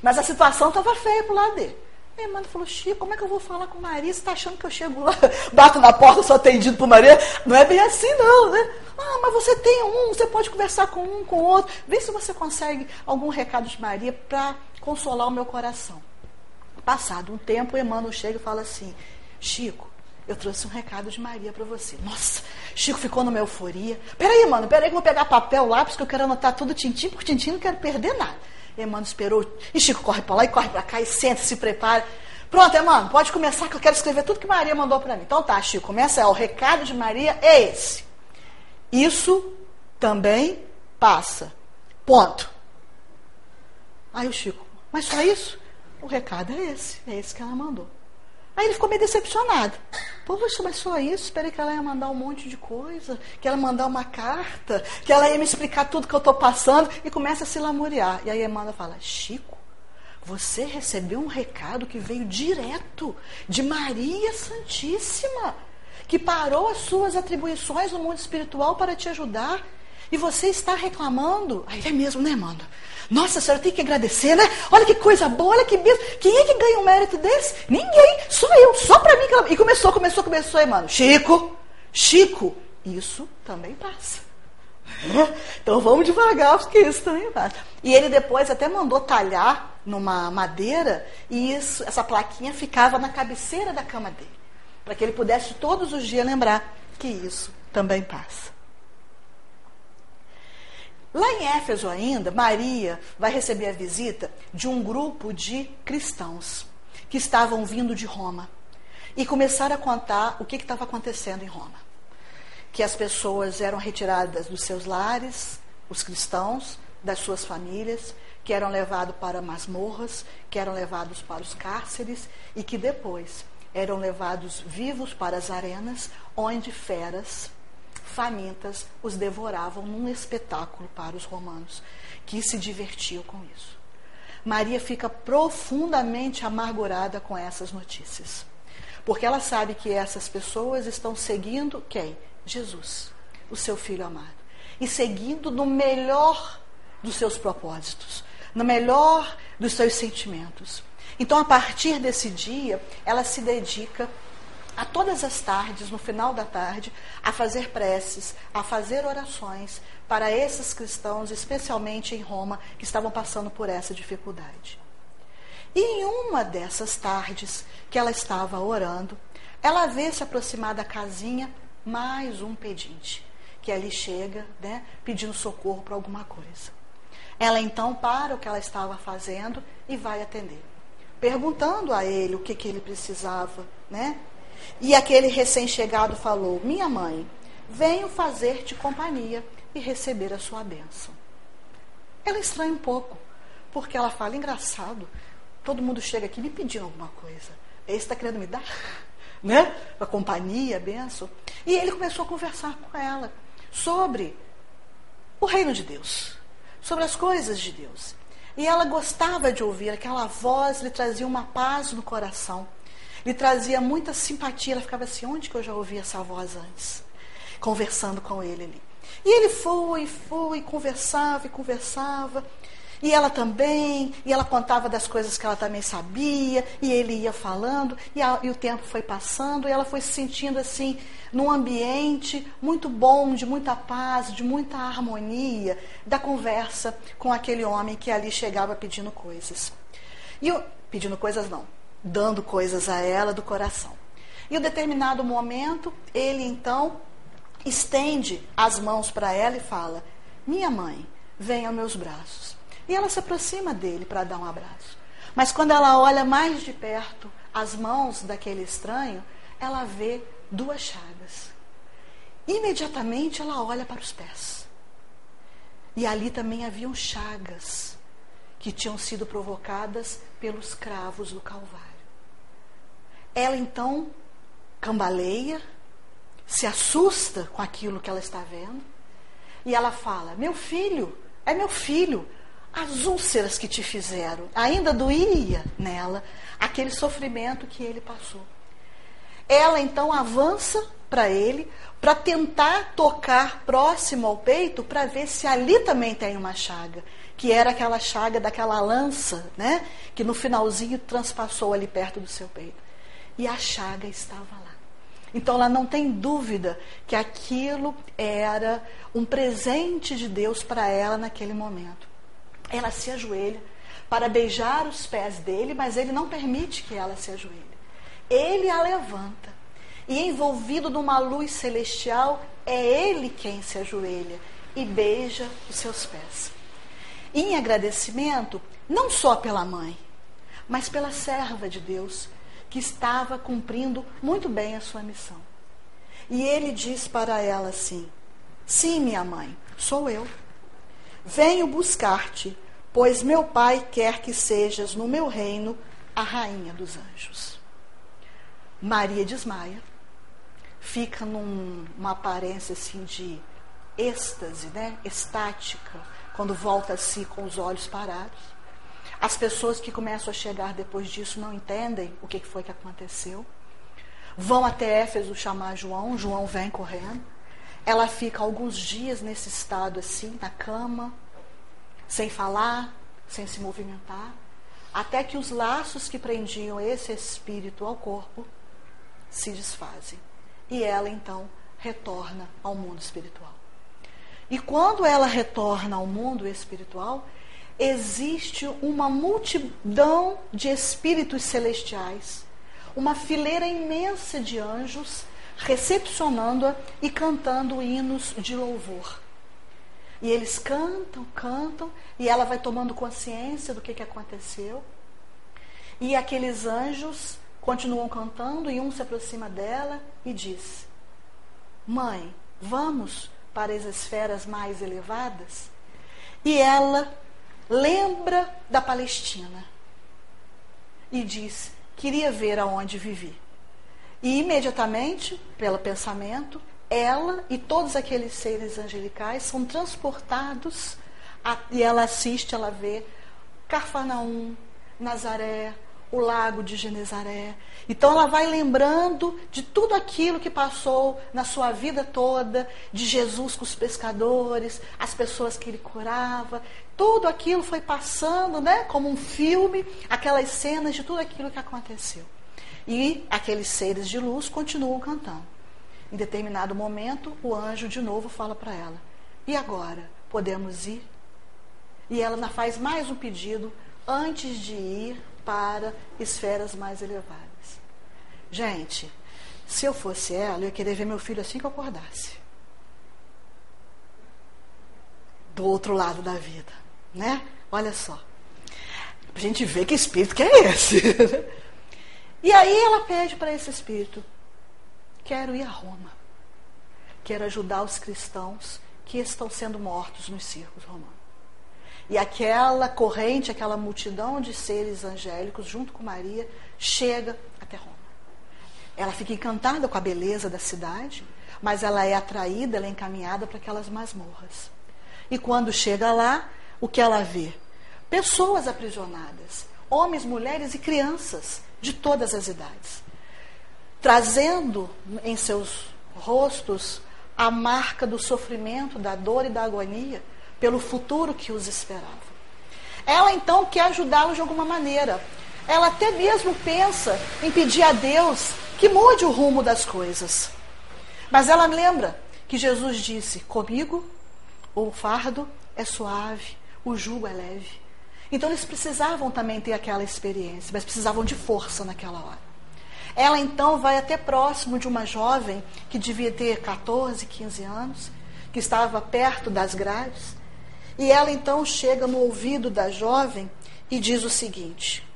Mas a situação estava feia pro lado dele. Minha irmã falou, Chico, como é que eu vou falar com Maria? Você está achando que eu chego lá, bato na porta, sou atendido por Maria? Não é bem assim, não, né? Ah, mas você tem um, você pode conversar com um, com outro. Vê se você consegue algum recado de Maria para consolar o meu coração. Passado um tempo, Emmanuel chega e fala assim, Chico, eu trouxe um recado de Maria para você. Nossa, Chico ficou numa euforia. Peraí, mano, peraí que eu vou pegar papel, lápis, que eu quero anotar tudo tintim por tintim, não quero perder nada. Emmanuel esperou. E Chico corre para lá e corre para cá e senta, se prepara. Pronto, Emmanuel, pode começar que eu quero escrever tudo que Maria mandou para mim. Então tá, Chico, começa aí. O recado de Maria é esse. Isso também passa. Ponto. Aí o Chico, mas só isso? O recado é esse, é esse que ela mandou. Aí ele ficou meio decepcionado. Poxa, mas só isso? Esperei que ela ia mandar um monte de coisa, que ela ia mandar uma carta, que ela ia me explicar tudo que eu estou passando e começa a se lamuriar. E aí a Amanda fala: Chico, você recebeu um recado que veio direto de Maria Santíssima, que parou as suas atribuições no mundo espiritual para te ajudar. E você está reclamando. Aí é mesmo, né, Amanda? Nossa senhora, tem que agradecer, né? Olha que coisa boa, olha que mesmo. Quem é que ganha um mérito desse? Ninguém, só eu, só para mim. Que ela... E começou, começou, começou, aí, mano. Chico, Chico, isso também passa. Então vamos devagar, porque isso também passa. E ele depois até mandou talhar numa madeira e isso, essa plaquinha ficava na cabeceira da cama dele. Para que ele pudesse todos os dias lembrar que isso também passa. Lá em Éfeso ainda, Maria vai receber a visita de um grupo de cristãos que estavam vindo de Roma e começaram a contar o que estava acontecendo em Roma. Que as pessoas eram retiradas dos seus lares, os cristãos, das suas famílias, que eram levados para masmorras, que eram levados para os cárceres e que depois eram levados vivos para as arenas, onde feras famintas os devoravam num espetáculo para os romanos, que se divertiam com isso. Maria fica profundamente amargurada com essas notícias, porque ela sabe que essas pessoas estão seguindo quem? Jesus, o seu filho amado, e seguindo no melhor dos seus propósitos, no melhor dos seus sentimentos. Então, a partir desse dia, ela se dedica a todas as tardes, no final da tarde, a fazer preces, a fazer orações para esses cristãos, especialmente em Roma, que estavam passando por essa dificuldade. E em uma dessas tardes que ela estava orando, ela vê se aproximar da casinha mais um pedinte, que ali chega, né, pedindo socorro para alguma coisa. Ela então para o que ela estava fazendo e vai atender, perguntando a ele o que, que ele precisava, né? E aquele recém-chegado falou: Minha mãe, venho fazer-te companhia e receber a sua bênção. Ela estranha um pouco, porque ela fala: engraçado, todo mundo chega aqui me pedindo alguma coisa. Esse está querendo me dar, né? A companhia, a bênção. E ele começou a conversar com ela sobre o reino de Deus, sobre as coisas de Deus. E ela gostava de ouvir, aquela voz lhe trazia uma paz no coração lhe trazia muita simpatia. Ela ficava assim: onde que eu já ouvi essa voz antes? Conversando com ele ali. E ele foi, foi, conversava e conversava. E ela também, e ela contava das coisas que ela também sabia, e ele ia falando, e, a, e, o tempo foi passando, e ela foi se sentindo assim, num ambiente muito bom, de muita paz, de muita harmonia, da conversa com aquele homem que ali chegava pedindo coisas. E eu, pedindo coisas não, dando coisas a ela do coração. Em um determinado momento, ele então estende as mãos para ela e fala: Minha mãe, venha aos meus braços. E ela se aproxima dele para dar um abraço. Mas quando ela olha mais de perto as mãos daquele estranho, ela vê duas chagas. Imediatamente ela olha para os pés. E ali também haviam chagas que tinham sido provocadas pelos cravos do Calvário. Ela então cambaleia, se assusta com aquilo que ela está vendo, e ela fala: Meu filho, é meu filho, as úlceras que te fizeram, ainda doía nela aquele sofrimento que ele passou. Ela então avança para ele para tentar tocar próximo ao peito para ver se ali também tem uma chaga, que era aquela chaga daquela lança, né, que no finalzinho transpassou ali perto do seu peito e a chaga estava lá. Então ela não tem dúvida que aquilo era um presente de Deus para ela naquele momento. Ela se ajoelha para beijar os pés dele, mas ele não permite que ela se ajoelhe. Ele a levanta. E envolvido numa luz celestial, é ele quem se ajoelha e beija os seus pés. Em agradecimento, não só pela mãe, mas pela serva de Deus, que estava cumprindo muito bem a sua missão. E ele diz para ela assim: Sim, minha mãe, sou eu. Venho buscar-te, pois meu pai quer que sejas no meu reino a rainha dos anjos. Maria desmaia, fica numa num, aparência assim de êxtase, né? estática, quando volta a si com os olhos parados. As pessoas que começam a chegar depois disso não entendem o que foi que aconteceu. Vão até Éfeso chamar João, João vem correndo. Ela fica alguns dias nesse estado assim, na cama, sem falar, sem se movimentar, até que os laços que prendiam esse espírito ao corpo se desfazem. E ela então retorna ao mundo espiritual. E quando ela retorna ao mundo espiritual, existe uma multidão de espíritos celestiais, uma fileira imensa de anjos recepcionando-a e cantando hinos de louvor. E eles cantam, cantam, e ela vai tomando consciência do que, que aconteceu. E aqueles anjos continuam cantando e um se aproxima dela e diz: Mãe, vamos para as esferas mais elevadas? E ela lembra da Palestina e diz: Queria ver aonde vivi. E imediatamente, pelo pensamento, ela e todos aqueles seres angelicais são transportados a, e ela assiste, ela vê Cafarnaum, Nazaré, o lago de Genezaré. Então ela vai lembrando de tudo aquilo que passou na sua vida toda, de Jesus com os pescadores, as pessoas que ele curava. Tudo aquilo foi passando, né, como um filme, aquelas cenas de tudo aquilo que aconteceu. E aqueles seres de luz continuam cantando. Em determinado momento, o anjo de novo fala para ela: E agora? Podemos ir? E ela faz mais um pedido antes de ir para esferas mais elevadas. Gente, se eu fosse ela, eu ia querer ver meu filho assim que eu acordasse. Do outro lado da vida, né? Olha só. A gente vê que espírito que é esse. e aí ela pede para esse espírito: Quero ir a Roma. Quero ajudar os cristãos que estão sendo mortos nos circos romanos. E aquela corrente, aquela multidão de seres angélicos, junto com Maria, chega até Roma. Ela fica encantada com a beleza da cidade, mas ela é atraída, ela é encaminhada para aquelas masmorras. E quando chega lá, o que ela vê? Pessoas aprisionadas, homens, mulheres e crianças de todas as idades, trazendo em seus rostos a marca do sofrimento, da dor e da agonia pelo futuro que os esperava. Ela então quer ajudá-los de alguma maneira. Ela até mesmo pensa em pedir a Deus que mude o rumo das coisas. Mas ela lembra que Jesus disse: Comigo o fardo é suave, o jugo é leve. Então eles precisavam também ter aquela experiência, mas precisavam de força naquela hora. Ela então vai até próximo de uma jovem que devia ter 14, 15 anos, que estava perto das grades, e ela então chega no ouvido da jovem e diz o seguinte: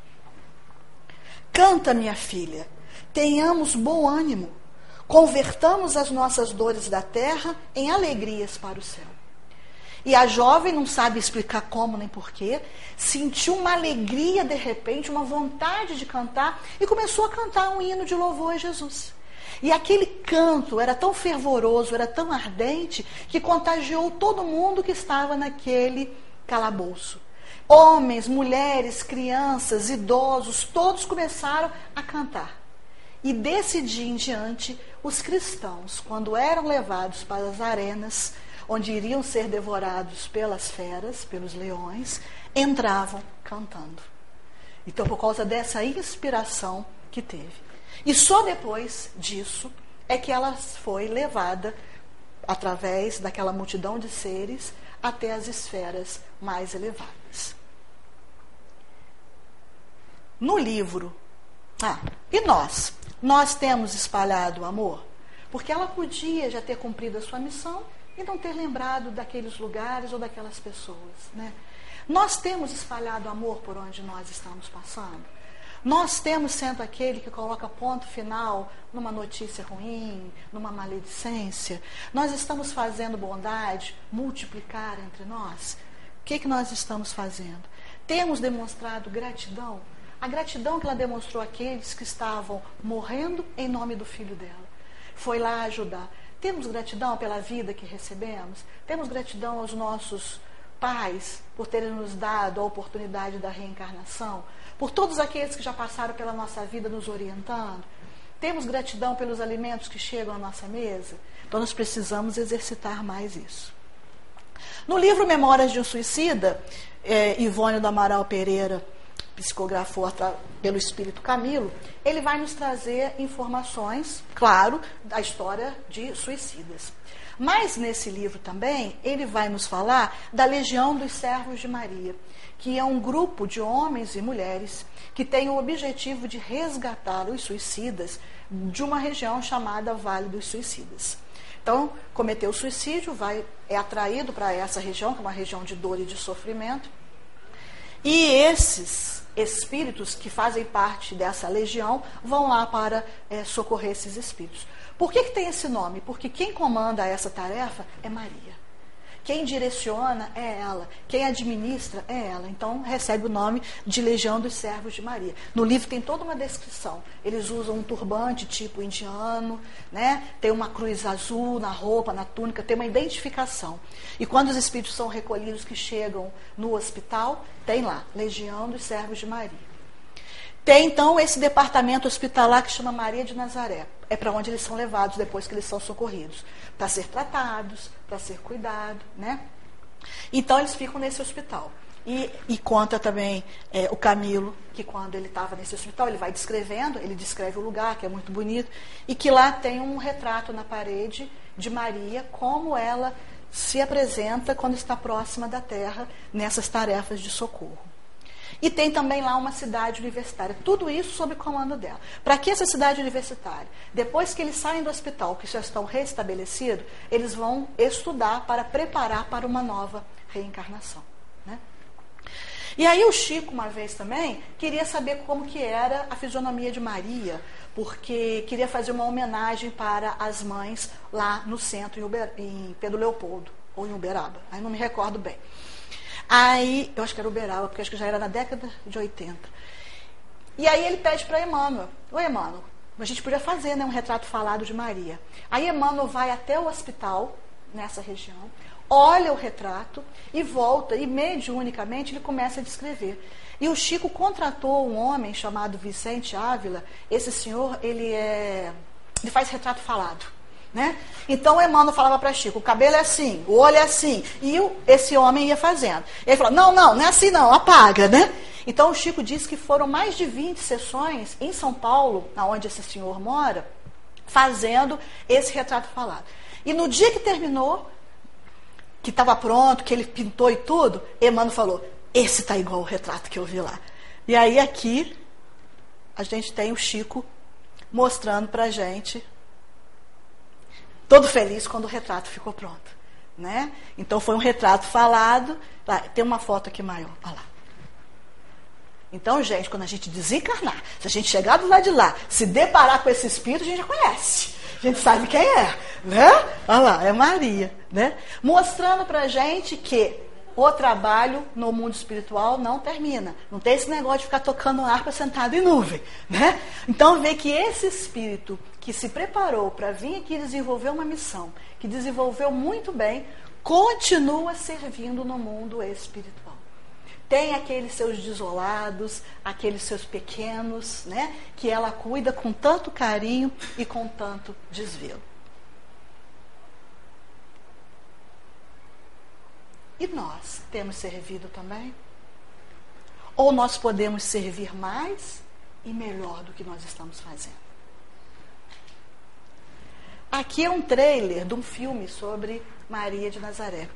Canta, minha filha, tenhamos bom ânimo, convertamos as nossas dores da terra em alegrias para o céu. E a jovem não sabe explicar como nem porquê, sentiu uma alegria de repente, uma vontade de cantar e começou a cantar um hino de louvor a Jesus. E aquele canto era tão fervoroso, era tão ardente, que contagiou todo mundo que estava naquele calabouço. Homens, mulheres, crianças, idosos, todos começaram a cantar. E desse dia em diante, os cristãos, quando eram levados para as arenas, onde iriam ser devorados pelas feras, pelos leões, entravam cantando. Então, por causa dessa inspiração que teve. E só depois disso é que ela foi levada, através daquela multidão de seres, até as esferas mais elevadas. No livro, ah, e nós? Nós temos espalhado o amor? Porque ela podia já ter cumprido a sua missão e não ter lembrado daqueles lugares ou daquelas pessoas. Né? Nós temos espalhado amor por onde nós estamos passando. Nós temos sendo aquele que coloca ponto final numa notícia ruim, numa maledicência. Nós estamos fazendo bondade multiplicar entre nós. O que, que nós estamos fazendo? Temos demonstrado gratidão. A gratidão que ela demonstrou àqueles que estavam morrendo em nome do filho dela. Foi lá ajudar. Temos gratidão pela vida que recebemos? Temos gratidão aos nossos pais por terem nos dado a oportunidade da reencarnação? Por todos aqueles que já passaram pela nossa vida nos orientando. Temos gratidão pelos alimentos que chegam à nossa mesa. Então nós precisamos exercitar mais isso. No livro Memórias de um Suicida, é, Ivônio do Amaral Pereira psicografou pelo Espírito Camilo, ele vai nos trazer informações, claro, da história de suicidas. Mas nesse livro também, ele vai nos falar da Legião dos Servos de Maria, que é um grupo de homens e mulheres que tem o objetivo de resgatar os suicidas de uma região chamada Vale dos Suicidas. Então, cometeu suicídio, vai, é atraído para essa região, que é uma região de dor e de sofrimento. E esses espíritos que fazem parte dessa legião vão lá para é, socorrer esses espíritos. Por que, que tem esse nome? Porque quem comanda essa tarefa é Maria. Quem direciona é ela, quem administra é ela. Então recebe o nome de Legião dos Servos de Maria. No livro tem toda uma descrição. Eles usam um turbante tipo indiano, né? tem uma cruz azul na roupa, na túnica, tem uma identificação. E quando os espíritos são recolhidos que chegam no hospital, tem lá, Legião dos Servos de Maria. Tem então esse departamento hospitalar que chama Maria de Nazaré. É para onde eles são levados depois que eles são socorridos, para ser tratados, para ser cuidado, né? Então eles ficam nesse hospital. E, e conta também é, o Camilo, que quando ele estava nesse hospital, ele vai descrevendo, ele descreve o lugar, que é muito bonito, e que lá tem um retrato na parede de Maria, como ela se apresenta quando está próxima da terra nessas tarefas de socorro. E tem também lá uma cidade universitária. Tudo isso sob comando dela. Para que essa cidade universitária? Depois que eles saem do hospital, que já estão restabelecidos, eles vão estudar para preparar para uma nova reencarnação. Né? E aí o Chico, uma vez também, queria saber como que era a fisionomia de Maria, porque queria fazer uma homenagem para as mães lá no centro, em, Uber, em Pedro Leopoldo, ou em Uberaba. Aí não me recordo bem. Aí, eu acho que era Uberaba, porque acho que já era na década de 80. E aí ele pede para Emmanuel, oi Emmanuel, a gente podia fazer né, um retrato falado de Maria. Aí Emmanuel vai até o hospital, nessa região, olha o retrato e volta, e mediunicamente ele começa a descrever. E o Chico contratou um homem chamado Vicente Ávila. Esse senhor, ele é. ele faz retrato falado. Né? Então o Emmanuel falava para Chico, o cabelo é assim, o olho é assim. E o, esse homem ia fazendo. Ele falou, não, não, não é assim não, apaga, né? Então o Chico disse que foram mais de 20 sessões em São Paulo, onde esse senhor mora, fazendo esse retrato falado. E no dia que terminou, que estava pronto, que ele pintou e tudo, Emmanuel falou, esse está igual o retrato que eu vi lá. E aí aqui a gente tem o Chico mostrando para a gente todo feliz quando o retrato ficou pronto. Né? Então foi um retrato falado. Tem uma foto aqui maior. Olha lá. Então, gente, quando a gente desencarnar, se a gente chegar do lado de lá, se deparar com esse espírito, a gente já conhece. A gente sabe quem é, né? Olha lá, é Maria, né? Mostrando pra gente que o trabalho no mundo espiritual não termina. Não tem esse negócio de ficar tocando harpa sentado em nuvem, né? Então vê que esse espírito que se preparou para vir aqui desenvolver uma missão, que desenvolveu muito bem, continua servindo no mundo espiritual. Tem aqueles seus desolados, aqueles seus pequenos, né, que ela cuida com tanto carinho e com tanto desvelo. E nós temos servido também? Ou nós podemos servir mais e melhor do que nós estamos fazendo? Aqui é um trailer de um filme sobre Maria de Nazaré.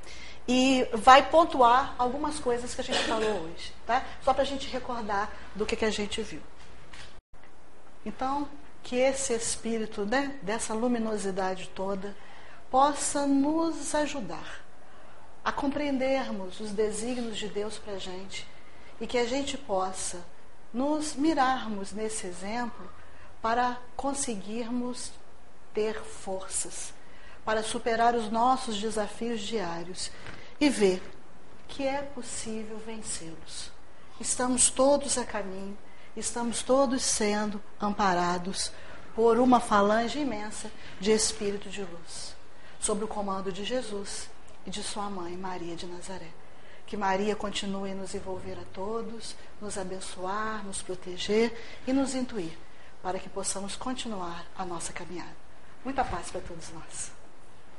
E vai pontuar algumas coisas que a gente falou hoje, tá? Só para a gente recordar do que, que a gente viu. Então, que esse espírito, né, dessa luminosidade toda, possa nos ajudar a compreendermos os desígnios de Deus para a gente e que a gente possa nos mirarmos nesse exemplo para conseguirmos ter forças, para superar os nossos desafios diários e ver que é possível vencê-los. Estamos todos a caminho, estamos todos sendo amparados por uma falange imensa de espírito de luz, sob o comando de Jesus e de sua mãe, Maria de Nazaré. Que Maria continue a nos envolver a todos, nos abençoar, nos proteger e nos intuir, para que possamos continuar a nossa caminhada. Muita paz para todos nós.